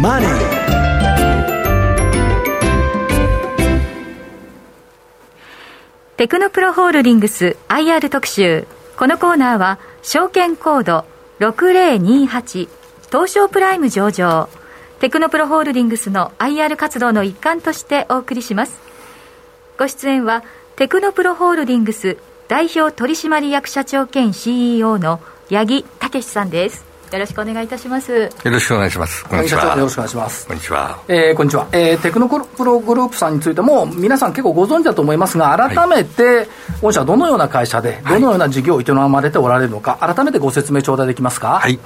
マネーテクノプロホールディングス IR 特集。このコーナーは証券コード6028東証プライム上場。テクノプロホールディングスの IR 活動の一環としてお送りします。ご出演はテクノプロホールディングス代表取締役社長兼 CEO の八木武さんです。よろしくお願いいたします。よろしくお願いします。こんにちは。よろしくお願いします。こんにちは、えー、こんにちは、えー、テクノプログループさんについても皆さん結構ご存知だと思いますが改めて、御社どのような会社でどのような事業を営まれておられるのか、改めてご説明頂戴できますか？はい。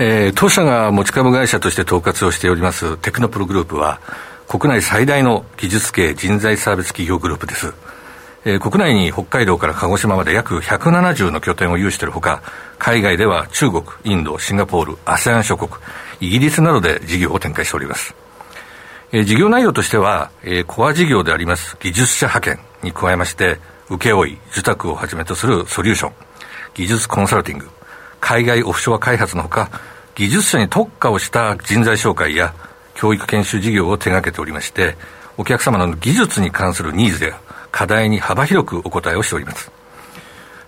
えー、当社が持ち株会社として統括をしておりますテクノプログループは国内最大の技術系人材サービス企業グループですえー、国内に北海道から鹿児島まで約170の拠点を有しているほか、海外では中国、インド、シンガポール、ASEAN 諸国、イギリスなどで事業を展開しております。えー、事業内容としては、えー、コア事業であります技術者派遣に加えまして、請負、受託をはじめとするソリューション、技術コンサルティング、海外オフショア開発のほか、技術者に特化をした人材紹介や教育研修事業を手掛けておりまして、お客様の技術に関するニーズや課題に幅広くお答えをしております。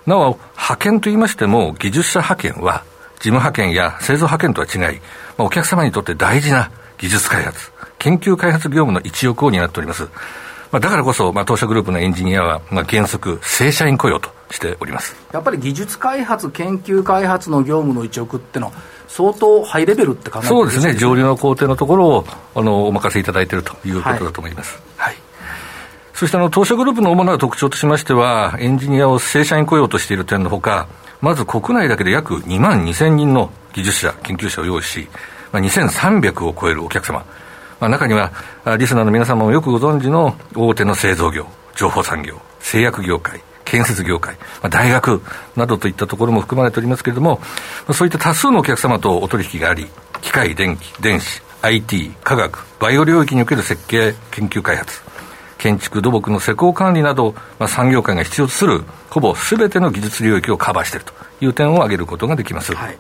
なお、派遣といいましても、技術者派遣は、事務派遣や製造派遣とは違い、まあ、お客様にとって大事な技術開発、研究開発業務の一翼を担っております。まあ、だからこそ、まあ、当社グループのエンジニアは、まあ、原則、正社員雇用としておりますやっぱり技術開発、研究開発の業務の一翼ってのは、相当ハイレベルって考えそうですね、上流の工程のところをあのお任せいただいているということだと思います。はい、はいそしてあの、当社グループの主な特徴としましては、エンジニアを正社員雇用としている点のほか、まず国内だけで約2万2000人の技術者、研究者を用意し、まあ、2300を超えるお客様、まあ、中には、リスナーの皆様もよくご存知の大手の製造業、情報産業、製薬業界、建設業界、まあ、大学などといったところも含まれておりますけれども、そういった多数のお客様とお取引があり、機械、電気、電子、IT、科学、バイオ領域における設計、研究開発、建築、土木の施工管理など、まあ、産業界が必要とする、ほぼすべての技術領域をカバーしているという点を挙げることができます。はい、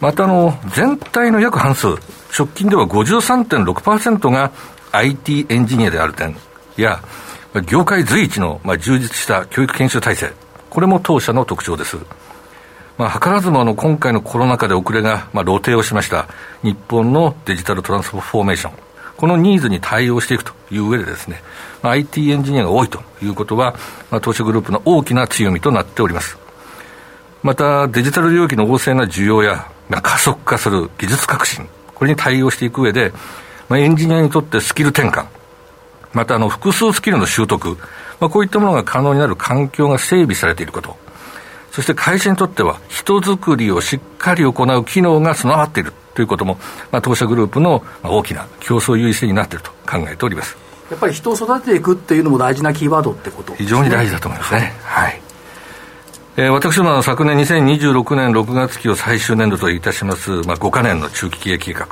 またあの、全体の約半数、直近では53.6%が IT エンジニアである点や、業界随一の、まあ、充実した教育研修体制、これも当社の特徴です。まあ、図らずもあの今回のコロナ禍で遅れが、まあ、露呈をしました日本のデジタルトランスフォーメーション、このニーズに対応していくという上でですね、まあ、IT エンジニアが多いということは、まあ、投資グループの大きな強みとなっております。また、デジタル領域の旺盛な需要や、まあ、加速化する技術革新、これに対応していく上で、まあ、エンジニアにとってスキル転換、またあの複数スキルの習得、まあ、こういったものが可能になる環境が整備されていること、そして会社にとっては人づくりをしっかり行う機能が備わっているということも、まあ、当社グループの大きな競争優位性になっていると考えておりますやっぱり人を育てていくっていうのも大事なキーワードってこと、ね、非常に大事だと思いますね。はい、えー、私どもは昨年2026年6月期を最終年度といたします、まあ、5か年の中期経営計画、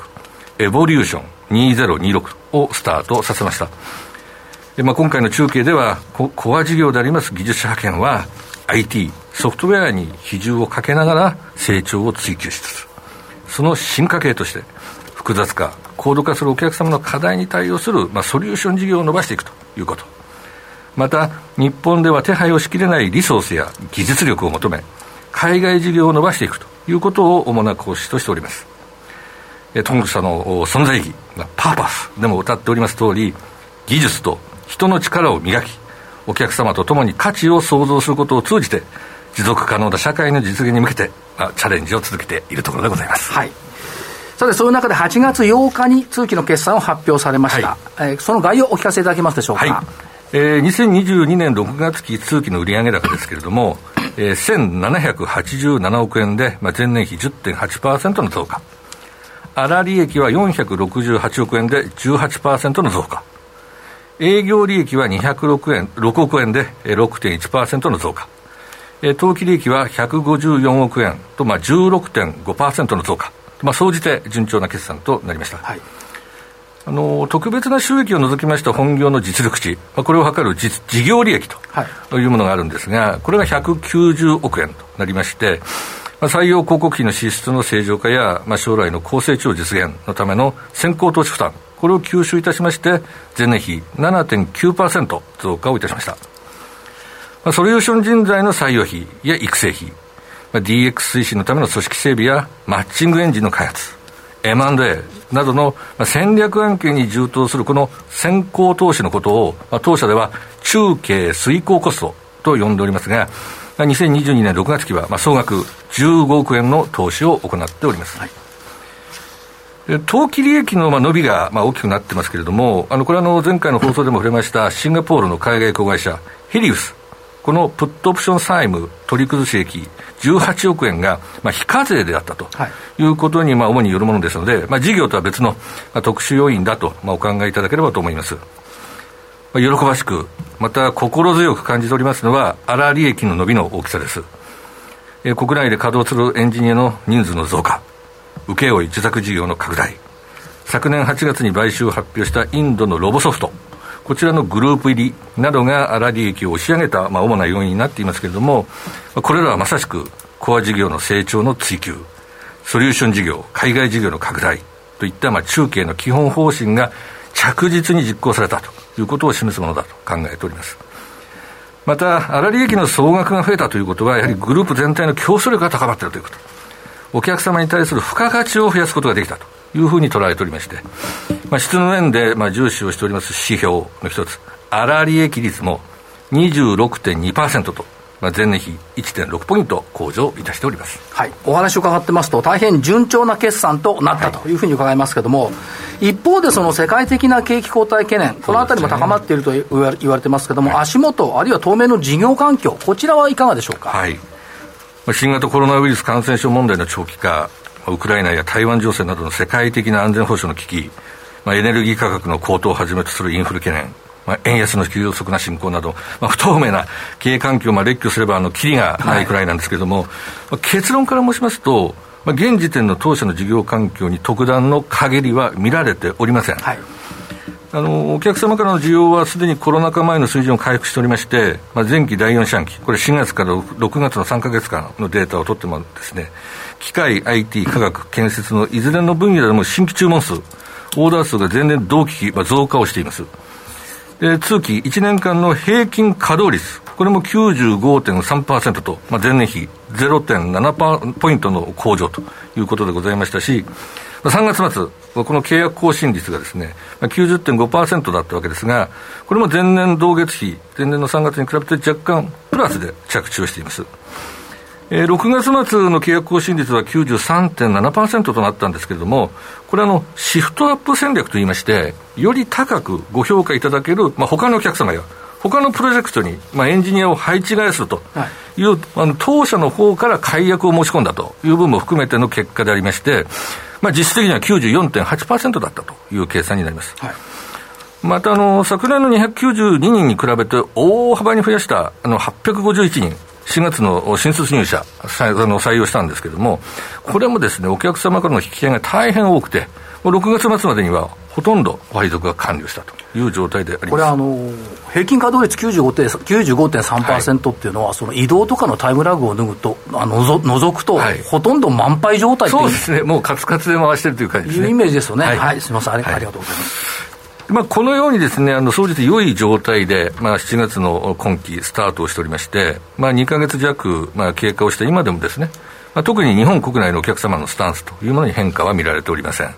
エボリューション2026をスタートさせました。でまあ、今回の中継ではコ、コア事業であります技術者派遣は、IT、ソフトウェアに比重をかけながら成長を追求しつつ、その進化系として、複雑化、高度化するお客様の課題に対応する、まあ、ソリューション事業を伸ばしていくということ。また、日本では手配をしきれないリソースや技術力を求め、海外事業を伸ばしていくということを主な講師としております。トング社の存在意義、パーパスでも歌っております通り、技術と人の力を磨き、お客様と共に価値を創造することを通じて、持続可能な社会の実現に向けて、まあ、チャレンジを続けているところでございます。はい。さて、そういう中で8月8日に通期の決算を発表されました。はい、えー、その概要をお聞かせいただけますでしょうか？はいえー、2022年6月期通期の売上高ですけれども、えー、1787億円で、まあ、前年比10.8%の増加。粗利益は468億円で18%の増加。営業利益は206円、6億円で6.1%の増加。当期利益は154億円と、まあ、16.5%の増加、まあ、総じて順調な決算となりました。はい。あの特別な収益を除きました本業の実力値、まあ、これを測る実事業利益とい。うものがあるんですが、これが190億円となりまして、まあ、採用広告費の支出の正常化や、まあ、将来の高成長実現のための先行投資負担、これを吸収いたしまして、前年比7.9%増加をいたしました。まあ、ソリューション人材の採用費や育成費、まあ、DX 推進のための組織整備やマッチングエンジンの開発、M&A などの戦略案件に充当するこの先行投資のことを、まあ、当社では中継遂行コストと呼んでおりますが、2022年6月期は、まあ、総額15億円の投資を行っております。はい。当期利益のまあ伸びがまあ大きくなってますけれども、あのこれはの前回の放送でも触れましたシンガポールの海外子会社、ヘリウス、このプットオプション債務取り崩し益18億円がまあ非課税であったということにまあ主によるものですので、まあ、事業とは別のまあ特殊要因だとまあお考えいただければと思います。まあ、喜ばしく、また心強く感じておりますのは、粗利益の伸びの大きさです。えー、国内で稼働するエンジニアの人数の増加、請負受託事業の拡大、昨年8月に買収を発表したインドのロボソフト、こちらのグループ入りなどが粗利益を押し上げた、まあ、主な要因になっていますけれども、これらはまさしくコア事業の成長の追求、ソリューション事業、海外事業の拡大といった、まあ、中継の基本方針が着実に実行されたということを示すものだと考えております。また、粗利益の総額が増えたということは、やはりグループ全体の競争力が高まっているということ。お客様に対する付加価値を増やすことができたというふうに捉えておりまして、まあ、質の面で、まあ、重視をしております指標の一つ、粗利益率も26.2%と、まあ、前年比1.6ポイント向上いたしております、はい、お話を伺ってますと、大変順調な決算となったというふうに伺いますけれども、はい、一方で、その世界的な景気後退懸念、このあたりも高まっていると言われてますけれども、はい、足元、あるいは当面の事業環境、こちらはいかがでしょうか？はい。新型コロナウイルス感染症問題の長期化、ウクライナや台湾情勢などの世界的な安全保障の危機、まあ、エネルギー価格の高騰をはじめとするインフレ懸念、まあ、円安の急速な進行など、まあ、不透明な経営環境をまあ列挙すれば、あの、キリがないくらいなんですけれども、はい、まあ、結論から申しますと、まあ、現時点の当社の事業環境に特段の陰りは見られておりません。はい。あのお客様からの需要はすでにコロナ禍前の水準を回復しておりまして、まあ、前期第4四半期、これ4月から6月の3か月間のデータを取ってもですね、機械、IT、科学、建設のいずれの分野でも新規注文数、オーダー数が前年同期比、増加をしています。で、通期1年間の平均稼働率、これも95.3%と、まあ、前年比0.7ポイントの向上ということでございましたし、3月末、この契約更新率がですね、90.5%だったわけですが、これも前年同月比、前年の3月に比べて若干プラスで着地をしています。えー、6月末の契約更新率は93.7%となったんですけれども、これはあのシフトアップ戦略といいまして、より高くご評価いただける、まあ、他のお客様や、他のプロジェクトに、まあ、エンジニアを配置換えするという、はい、あの当社の方から解約を申し込んだという部分も含めての結果でありまして、まあ、実質的には94.8%だったという計算になります。はい。またあの、昨年の292人に比べて大幅に増やしたあの851人、4月の新卒入社、採用したんですけれども、これもですね、お客様からの引き合いが大変多くて、6月末までにはほとんど配属が完了したという状態であります。これあの、平均稼働率95.3%っていうのは、はい、その移動とかのタイムラグを脱ぐとあのぞ除くと、はい、ほとんど満杯状態そうですね、もうカツカツで回してるという感じですね。いうイメージですよね。はい、はい、すみません。ありがとうございます。まあ、このようにですね、あの、総じて良い状態で、まあ、7月の今期スタートをしておりまして、まあ、2ヶ月弱、まあ、経過をした今でもですね、まあ、特に日本国内のお客様のスタンスというものに変化は見られておりません。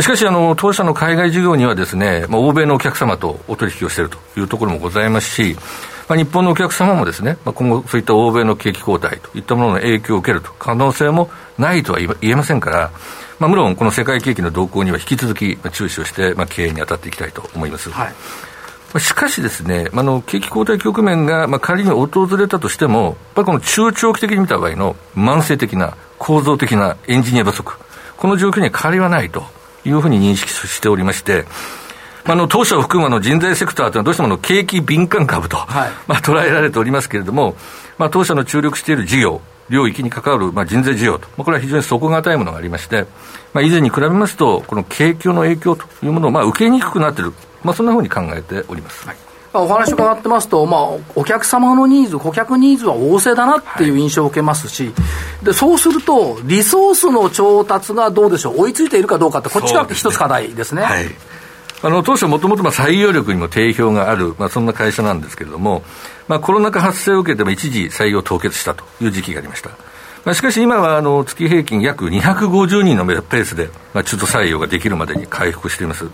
しかし、あの、当社の海外事業にはですね、まあ、欧米のお客様とお取引をしているというところもございますし、まあ、日本のお客様もですね、まあ、今後そういった欧米の景気後退といったものの影響を受けると可能性もないとは言えませんから、まあ、無論この世界景気の動向には引き続き注視をして、まあ、経営に当たっていきたいと思います。はいしかしですね、あの景気後退局面が、まあ、仮に訪れたとしても、やっぱりこの中長期的に見た場合の慢性的な構造的なエンジニア不足、この状況には変わりはないというふうに認識しておりまして、あの当社を含むの人材セクターというのはどうしてもの景気敏感株と、はい、まあ、捉えられておりますけれども、まあ、当社の注力している事業、領域に関わる、まあ、人材需要と、まあ、これは非常に底堅いものがありまして、まあ、以前に比べますと、この景況の影響というものをまあ受けにくくなっている、まあ、そんなふうに考えております。はい。まあ、お話伺ってますと、まあ、お客様のニーズ、顧客ニーズは旺盛だなっていう印象を受けますし、はい、でそうすると、リソースの調達がどうでしょう、追いついているかどうかって、こっちが一つ課題ですね。はいあの当初、もともと採用力にも定評がある、まあ、そんな会社なんですけれども、まあ、コロナ禍発生を受けても一時採用凍結したという時期がありました。まあ、しかし今はあの月平均約250人のペースで、まあ、中途採用ができるまでに回復しています。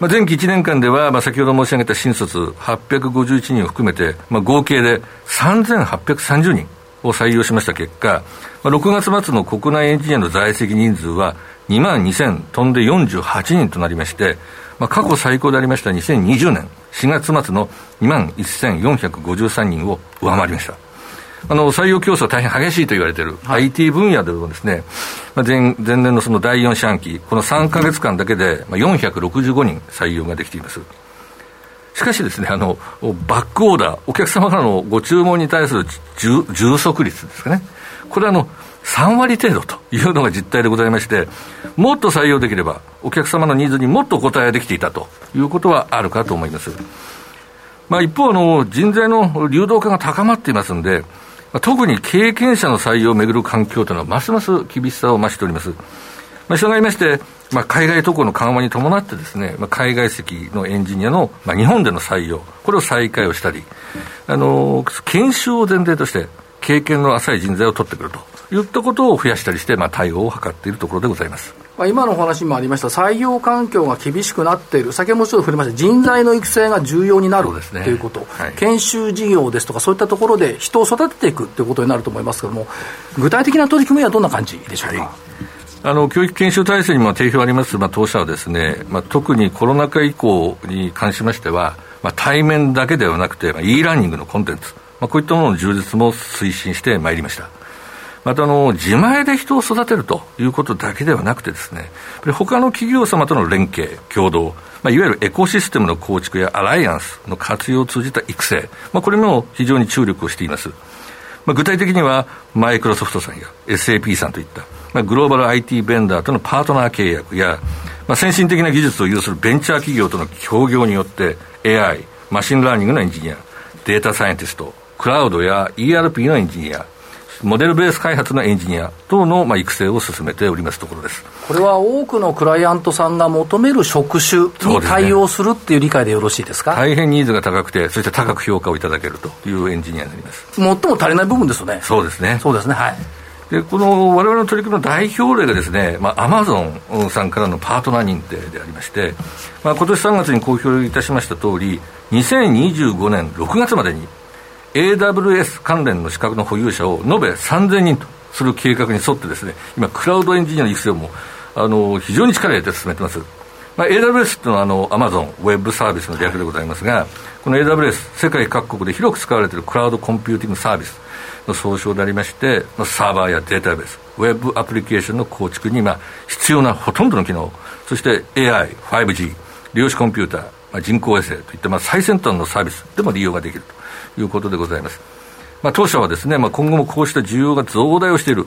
まあ、前期1年間では、まあ、先ほど申し上げた新卒851人を含めて、まあ、合計で3830人を採用しました結果、まあ、6月末の国内エンジニアの在籍人数は2万2000飛んで48人となりまして、まあ、過去最高でありました2020年4月末の2万1453人を上回りました。あの採用競争は大変激しいと言われている、はい、IT 分野でもですね、まあ前、前年のその第4四半期、この3か月間だけで、まあ、465人採用ができています。しかしですね、あの、バックオーダー、お客様からのご注文に対する充足率ですかね。これはあの、3割程度というのが実態でございまして、もっと採用できれば、お客様のニーズにもっとお答えできていたということはあるかと思います。まあ、一方の、人材の流動化が高まっていますんで、特に経験者の採用をめぐる環境というのは、ますます厳しさを増しております。まあ、従いまして、まあ、海外渡航の緩和に伴ってですね、まあ、海外籍のエンジニアの、まあ、日本での採用、これを再開をしたり、あの研修を前提として、経験の浅い人材を取ってくるといったことを増やしたりして、まあ、対応を図っているところでございます。まあ、今のお話にもありました採用環境が厳しくなっている、先ほどもちょっと触れました人材の育成が重要になると、ね、いうこと、はい、研修事業ですとか、そういったところで人を育てていくということになると思いますけれども、具体的な取り組みはどんな感じでしょうか？はいあの教育研修体制にも定評あります、まあ、当社はですね、まあ、特にコロナ禍以降に関しましては、まあ、対面だけではなくて、まあ、e ラーニングのコンテンツ、まあ、こういったものの充実も推進してまいりました。またあの、自前で人を育てるということだけではなくてですね、他の企業様との連携、共同、まあ、いわゆるエコシステムの構築やアライアンスの活用を通じた育成、まあ、これも非常に注力をしています。まあ、具体的には、マイクロソフトさんや SAP さんといった、まあ、グローバル IT ベンダーとのパートナー契約や、まあ、先進的な技術を有するベンチャー企業との協業によって AI、 Machine Learning のエンジニア、データサイエンティスト、クラウドや ERP のエンジニア、モデルベース開発のエンジニア等の、まあ、育成を進めておりますところです。これは多くのクライアントさんが求める職種に対応するっていう理解でよろしいですか、ね、大変ニーズが高くて、そして高く評価をいただけるというエンジニアになります。最も足りない部分ですよね、そうですね。そうですね。はい。でこの我々の取り組みの代表例がですね、まあ、アマゾンさんからのパートナー認定でありまして、まあ、今年3月に公表いたしました通り、2025年6月までに AWS 関連の資格の保有者を延べ3000人とする計画に沿ってですね、今、クラウドエンジニアの育成も、あの、非常に力を入れて進めてます。まあ、AWS というのはあの Amazon ウェブサービスの略でございますが、この AWS、世界各国で広く使われているクラウドコンピューティングサービスの総称でありまして、まあサーバーやデータベース、ウェブアプリケーションの構築に、まあ、必要なほとんどの機能、そして AI、5G、量子コンピューター、まあ、人工衛星といった、まあ、最先端のサービスでも利用ができると。いうことでございます。まあ、当社はですね、まあ、今後もこうした需要が増大をしている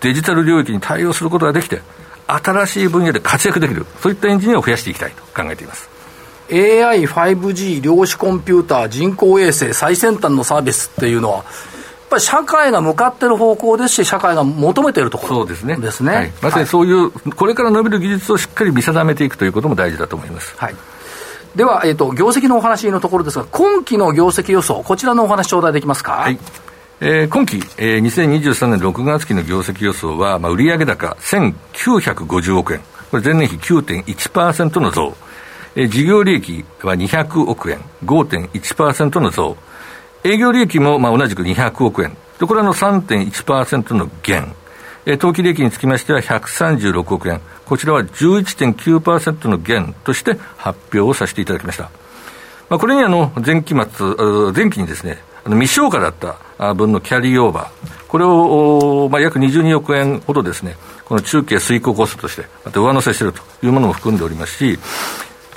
デジタル領域に対応することができて、新しい分野で活躍できる、そういったエンジニアを増やしていきたいと考えています。AI、5G、量子コンピューター、人工衛星、最先端のサービスっていうのは、やっぱり社会が向かっている方向ですし、社会が求めているところですね。ですね。はい、まさにそういう、これから伸びる技術をしっかり見定めていくということも大事だと思います。はいでは、えっ、ー、と、業績のお話のところですが、今期の業績予想、こちらのお話頂戴できますか？はい。えー、今期、えー、2023年6月期の業績予想は、まあ、売上高1950億円。これ前年比9.1%の増。えー、事業利益は200億円、5.1%の増。営業利益も、まあ、同じく200億円。で、これはの3.1%の減。え当期利益につきましては136億円。こちらは11.9%の減として発表をさせていただきました。まあ、これにあの、前期末、前期にですね、あの未消化だった分のキャリーオーバー、これを、まあ、約22億円ほどですね、この中継遂行コストとして、また上乗せしているというものも含んでおりますし、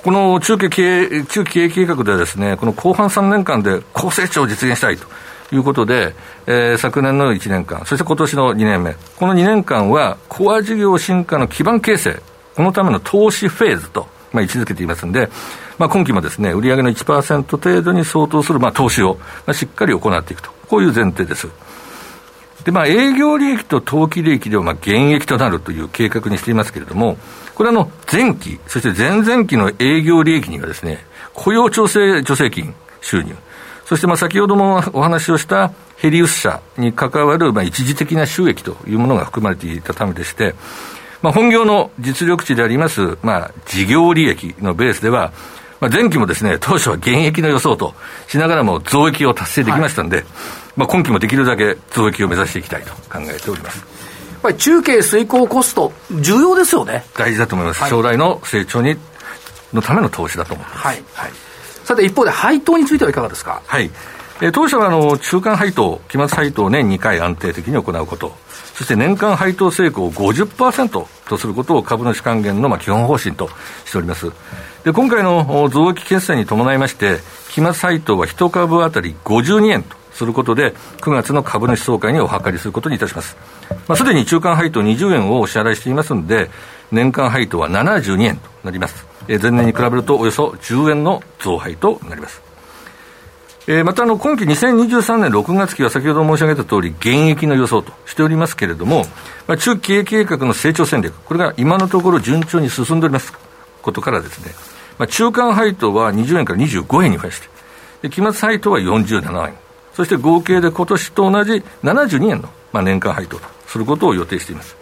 この中期経営、中期経営計画ではですね、この後半3年間で高成長を実現したいということで、えー、昨年の1年間、そして今年の2年目、この2年間は、コア事業進化の基盤形成、このための投資フェーズとまあ、位置づけていますんで、まあ、今期もですね、売上の1%程度に相当する、まあ、投資を、まあ、しっかり行っていくと、こういう前提です。で、まあ、営業利益と当期利益では、まあ、減益となるという計画にしていますけれども、これはの、前期、そして前々期の営業利益にはですね、雇用調整助成金収入、そしてまあ先ほどもお話をしたヘリウス社に関わるまあ一時的な収益というものが含まれていたためでして、まあ、本業の実力値であります、まあ、事業利益のベースでは、まあ、前期もですね、当初は減益の予想としながらも増益を達成できましたんで、はい、まあ、今期もできるだけ増益を目指していきたいと考えております。やっぱり中継遂行コスト、重要ですよね。大事だと思います。はい、将来の成長に、のための投資だと思います。はい。はい。さて、一方で配当についてはいかがですか？はい。えー、当社はあの中間配当、期末配当を年2回安定的に行うこと、そして年間配当成功を50%とすることを株主還元のまあ基本方針としております。で今回の増益決算に伴いまして、期末配当は1株当たり52円とすることで、9月の株主総会にお諮りすることにいたします。まあ、すでに中間配当20円をお支払いしていますので、年間配当は72円となります。前年に比べるとおよそ10円の増配となります。えー、またあの今期2023年6月期は先ほど申し上げた通り、減益の予想としておりますけれども、まあ、中期経営計画の成長戦略、これが今のところ順調に進んでおりますことからですね、まあ、中間配当は20円から25円に増やして、で期末配当は47円、そして合計で今年と同じ72円の、まあ、年間配当とすることを予定しています。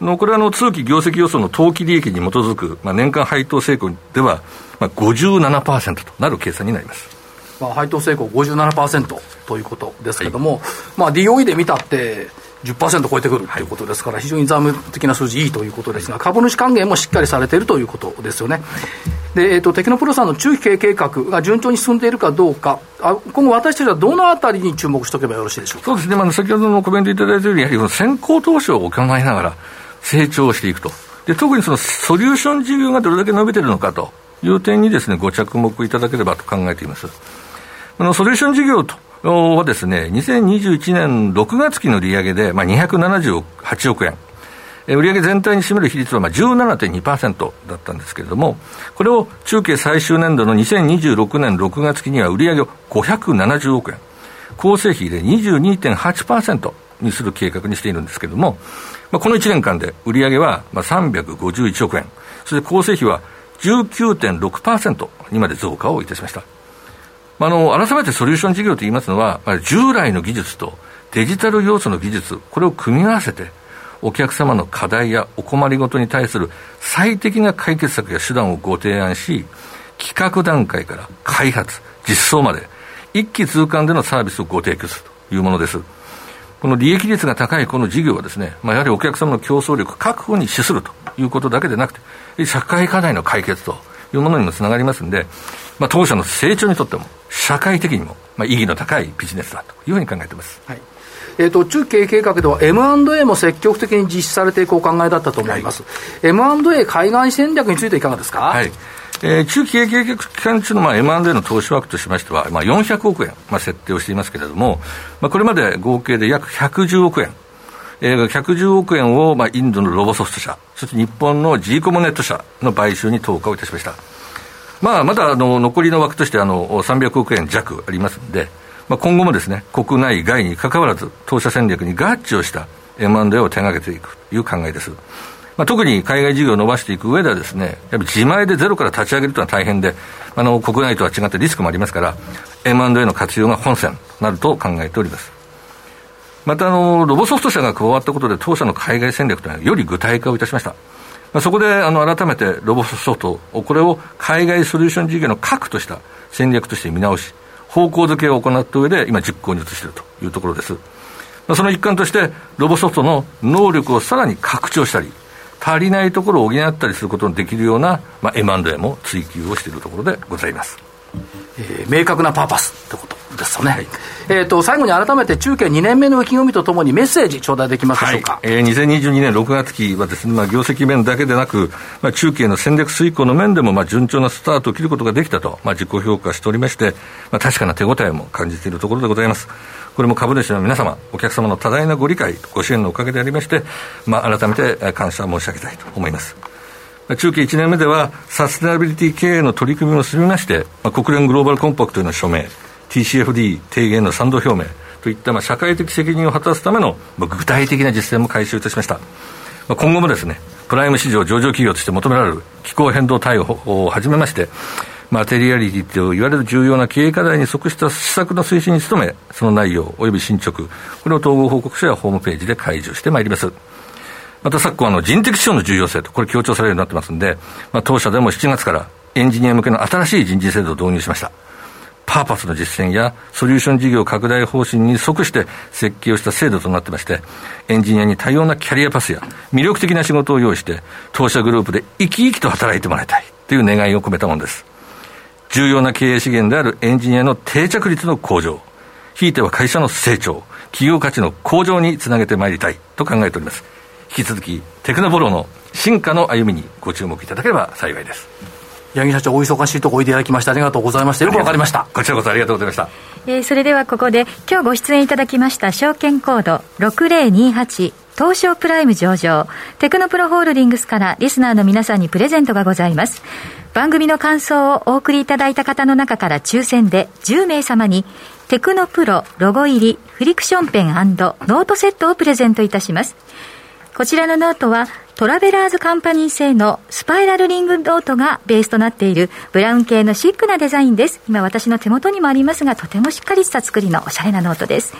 のこれはあの通期業績予想の当期利益に基づく、まあ、年間配当成功では、まあ、57%となる計算になります。まあ、配当成功57%ということですけれども、はい、まあ、DOE で見たって10%超えてくるとい。うことですから、非常に財務的な数字いいということですが、株主還元もしっかりされているということですよね。で、えーと、テクノプロさんの中期経営計画が順調に進んでいるかどうか、あ今後、私たちはどのあたりに注目しておけばよろしいでしょうそうですね、まあ、先ほどのコメントいただいたように、やはり先行投資を行いながら成長していくと。で特にそのソリューション事業がどれだけ伸びているのかという点にですね、ご着目いただければと考えています。あのソリューション事業とはですね、2021年6月期の利上げで、まあ、278億円。売上全体に占める比率はまあ17.2%だったんですけれども、これを中継最終年度の2026年6月期には売上を570億円、構成比で22.8%にする計画にしているんですけれども、まあ、この1年間で売上はまあ351億円、そして構成比は19.6%にまで増加をいたしました。まあの、改めてソリューション事業といいますのは、従来の技術とデジタル要素の技術、これを組み合わせて、お客様の課題やお困りごとに対する最適な解決策や手段をご提案し、企画段階から開発、実装まで、一気通貫でのサービスをご提供するというものです。この利益率が高いこの事業はですね、まあ、やはりお客様の競争力確保に資するということだけでなくて、社会課題の解決というものにもつながりますんで、まあ、当社の成長にとっても、社会的にも、まあ、意義の高いビジネスだというふうに考えています。はい。えーと、中経営計画では M&A も積極的に実施されていくお考えだったと思います、はい、M&A 海外戦略についていかがですか、はいえー、中期経営計画期間中の、まあ、M&A の投資枠としましては、まあ、400億円、まあ、設定をしていますけれども、まあ、これまで合計で約110億円、えー、110億円を、まあ、インドのロボソフト社、そして日本の G コモネット社の買収に投下をいたしました。まあ、まだあの残りの枠としてあの300億円弱ありますんで、まあ、今後もですね、国内外にかかわらず、当社戦略に合致をした M&A を手がけていくという考えです。まあ、特に海外事業を伸ばしていく上ではですね、やっぱ自前でゼロから立ち上げるというのは大変で、あの、国内とは違ってリスクもありますから、M&A の活用が本線となると考えております。また、あの、ロボソフト社が加わったことで、当社の海外戦略というのはより具体化をいたしました。まあ、そこであの改めてロボソフトを、これを海外ソリューション事業の核とした戦略として見直し、方向づけを行った上で、今、実行に移しているというところです。まあ、その一環として、ロボソフトの能力をさらに拡張したり、足りないところを補ったりすることのできるような、まあ、M&A も追求をしているところでございます。えー、明確なパーパスってことですよね、はい、えーと、最後に改めて中継2年目の意気込みとともにメッセージ頂戴できますでしょうか、はい、えー、2022年6月期はですね、まあ、業績面だけでなく、まあ、中継の戦略遂行の面でも、まあ、順調なスタートを切ることができたと、まあ、自己評価しておりまして、まあ、確かな手応えも感じているところでございます。これも株主の皆様、お客様の多大なご理解、ご支援のおかげでありまして、まあ、改めて感謝申し上げたいと思います。中期1年目では、サステナビリティ経営の取り組みを進めまして、国連グローバルコンパクトへの署名、TCFD 提言の賛同表明といった、まあ、社会的責任を果たすための、具体的な実践も開始いたしました。今後もですね、プライム市場上場企業として求められる気候変動対応をはじめまして、マテリアリティと言われる重要な経営課題に即した施策の推進に努め、その内容及び進捗、これを統合報告書やホームページで開示してまいります。また昨今、あの人的資本の重要性と、これ強調されるようになってますんで、まあ、当社でも7月からエンジニア向けの新しい人事制度を導入しました。パーパスの実践やソリューション事業拡大方針に即して設計をした制度となってまして、エンジニアに多様なキャリアパスや魅力的な仕事を用意して、当社グループで生き生きと働いてもらいたいという願いを込めたものです。重要な経営資源であるエンジニアの定着率の向上、ひいては会社の成長、企業価値の向上につなげてまいりたいと考えております。引き続き、テクノボロの進化の歩みにご注目いただければ幸いです。八木社長、お忙しいとこおいでいただきましてありがとうございました。よくわかりました。こちらこそありがとうございました。えー、それではここで、今日ご出演いただきました証券コード6028東証プライム上場、テクノプロホールディングスからリスナーの皆さんにプレゼントがございます。番組の感想をお送りいただいた方の中から抽選で10名様に、テクノプロロゴ入りフリクションペンノートセットをプレゼントいたします。こちらのノートは、トラベラーズカンパニー製のスパイラルリングノートがベースとなっているブラウン系のシックなデザインです。今私の手元にもありますが、とてもしっかりした作りのおしゃれなノートです。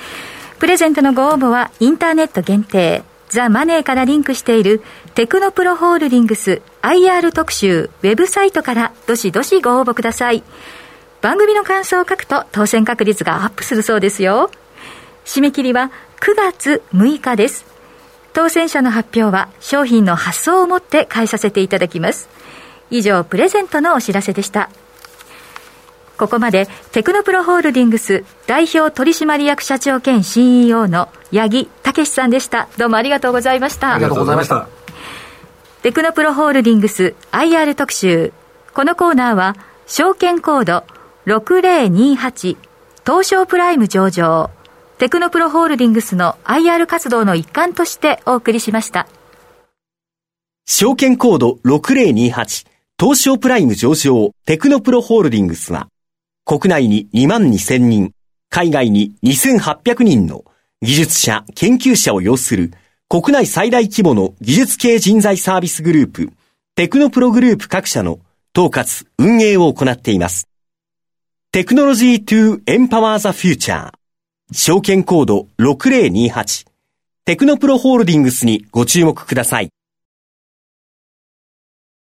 プレゼントのご応募はインターネット限定、ザ・マネーからリンクしているテクノプロホールディングス IR 特集ウェブサイトからどしどしご応募ください。番組の感想を書くと当選確率がアップするそうですよ。締め切りは9月6日です。当選者の発表は商品の発送をもって返させていただきます。以上、プレゼントのお知らせでした。ここまでテクノプロホールディングス代表取締役社長兼 CEO の八木武さんでした。どうもありがとうございました。ありがとうございました。テクノプロホールディングス IR 特集。このコーナーは証券コード6028東証プライム上場テクノプロホールディングスの IR 活動の一環としてお送りしました。証券コード6028東証プライム上場テクノプロホールディングスは国内に2万2000人、海外に2800人の技術者、研究者を要する国内最大規模の技術系人材サービスグループ、テクノプログループ各社の統括、運営を行っています。テクノロジー to Empower the Future 証券コード6028テクノプロホールディングスにご注目ください。